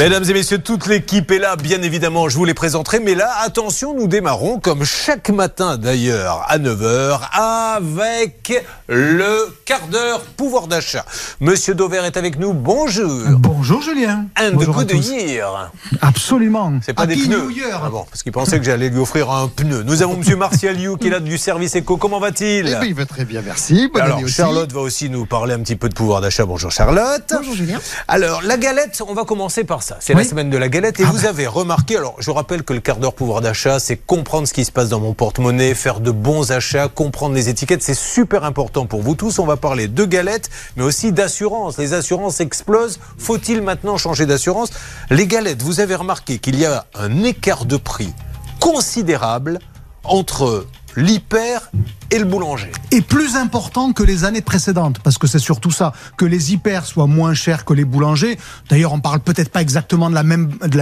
Mesdames et messieurs, toute l'équipe est là, bien évidemment, je vous les présenterai. Mais là, attention, nous démarrons, comme chaque matin d'ailleurs, à 9h, avec le quart d'heure pouvoir d'achat. Monsieur Dover est avec nous, bonjour. Bonjour Julien. Un de coup de year. Absolument. C'est pas des Happy pneus. New Year. Ah bon, parce qu'il pensait que j'allais lui offrir un pneu. Nous avons Monsieur Martial You qui est là du service éco. Comment va-t-il Eh bien, il va très bien, merci. Bonne Alors, année aussi. Charlotte va aussi nous parler un petit peu de pouvoir d'achat. Bonjour Charlotte. Bonjour Julien. Alors, la galette, on va commencer par ça. C'est la semaine de la galette et Ah vous avez remarqué, alors je rappelle que le quart d'heure pouvoir d'achat, c'est comprendre ce qui se passe dans mon porte-monnaie, faire de bons achats, comprendre les étiquettes, c'est super important pour vous tous. On va parler de galettes, mais aussi d'assurance. Les assurances explosent. Faut-il maintenant changer d'assurance? Les galettes, vous avez remarqué qu'il y a un écart de prix considérable entre l'hyper et le boulanger. Et plus important que les années précédentes, parce que c'est surtout ça, que les hyper soient moins chers que les boulangers. D'ailleurs, on parle peut-être pas exactement de la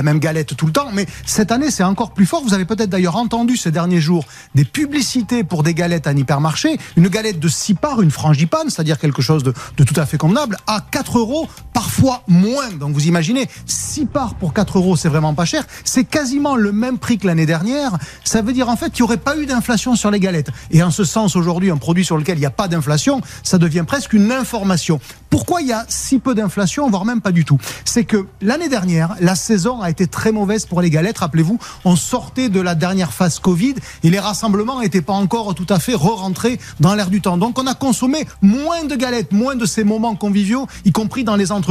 même galette tout le temps, mais cette année c'est encore plus fort. Vous avez peut-être d'ailleurs entendu ces derniers jours des publicités pour des galettes à un hypermarché. Une galette de 6 parts, une frangipane, c'est-à-dire quelque chose de, de tout à fait convenable, à 4 euros, parfois moins. Donc vous imaginez, 6 parts pour 4 euros, c'est vraiment pas cher. C'est quasiment le même prix que l'année dernière. Ça veut dire en fait qu'il n'y aurait pas eu d'inflation sur les galettes. Et en ce sens, aujourd'hui, un produit sur lequel il n'y a pas d'inflation, ça devient presque une information. Pourquoi il y a si peu d'inflation, voire même pas du tout? C'est que l'année dernière, la saison a été très mauvaise pour les galettes. Rappelez-vous, on sortait de la dernière phase Covid et les rassemblements n'étaient pas encore tout à fait re-rentrés dans l'air du temps. Donc on a consommé moins de galettes, moins de ces moments conviviaux, y compris dans les entreprises.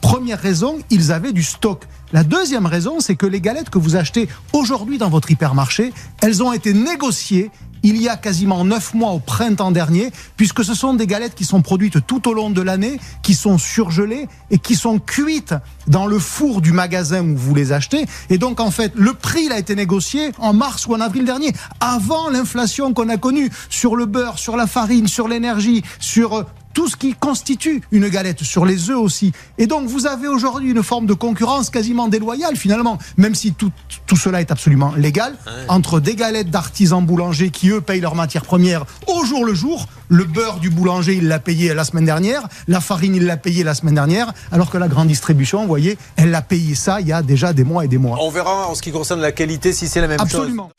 Première raison, ils avaient du stock. La deuxième raison, c'est que les galettes que vous achetez aujourd'hui dans votre hypermarché, elles ont été négociées il y a quasiment neuf mois au printemps dernier, puisque ce sont des galettes qui sont produites tout au long de l'année, qui sont surgelées et qui sont cuites dans le four du magasin où vous les achetez. Et donc, en fait, le prix il a été négocié en mars ou en avril dernier, avant l'inflation qu'on a connue sur le beurre, sur la farine, sur l'énergie, sur euh, tout ce qui constitue une galette, sur les œufs aussi. Et donc vous avez aujourd'hui une forme de concurrence quasiment déloyale finalement, même si tout, tout cela est absolument légal, entre des galettes d'artisans boulangers qui eux payent leurs matières premières au jour le jour. Le beurre du boulanger, il l'a payé la semaine dernière, la farine, il l'a payé la semaine dernière, alors que la grande distribution, vous voyez, elle l'a payé ça il y a déjà des mois et des mois. On verra en ce qui concerne la qualité si c'est la même chose. Absolument.